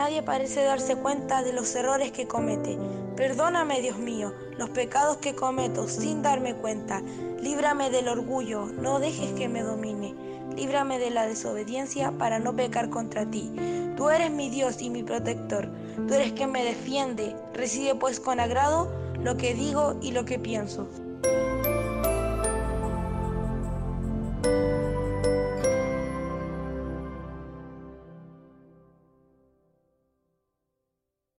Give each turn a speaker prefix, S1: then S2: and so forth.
S1: Nadie parece darse cuenta de los errores que comete. Perdóname, Dios mío, los pecados que cometo sin darme cuenta. Líbrame del orgullo, no dejes que me domine. Líbrame de la desobediencia para no pecar contra ti. Tú eres mi Dios y mi protector. Tú eres quien me defiende. Recibe pues con agrado lo que digo y lo que pienso.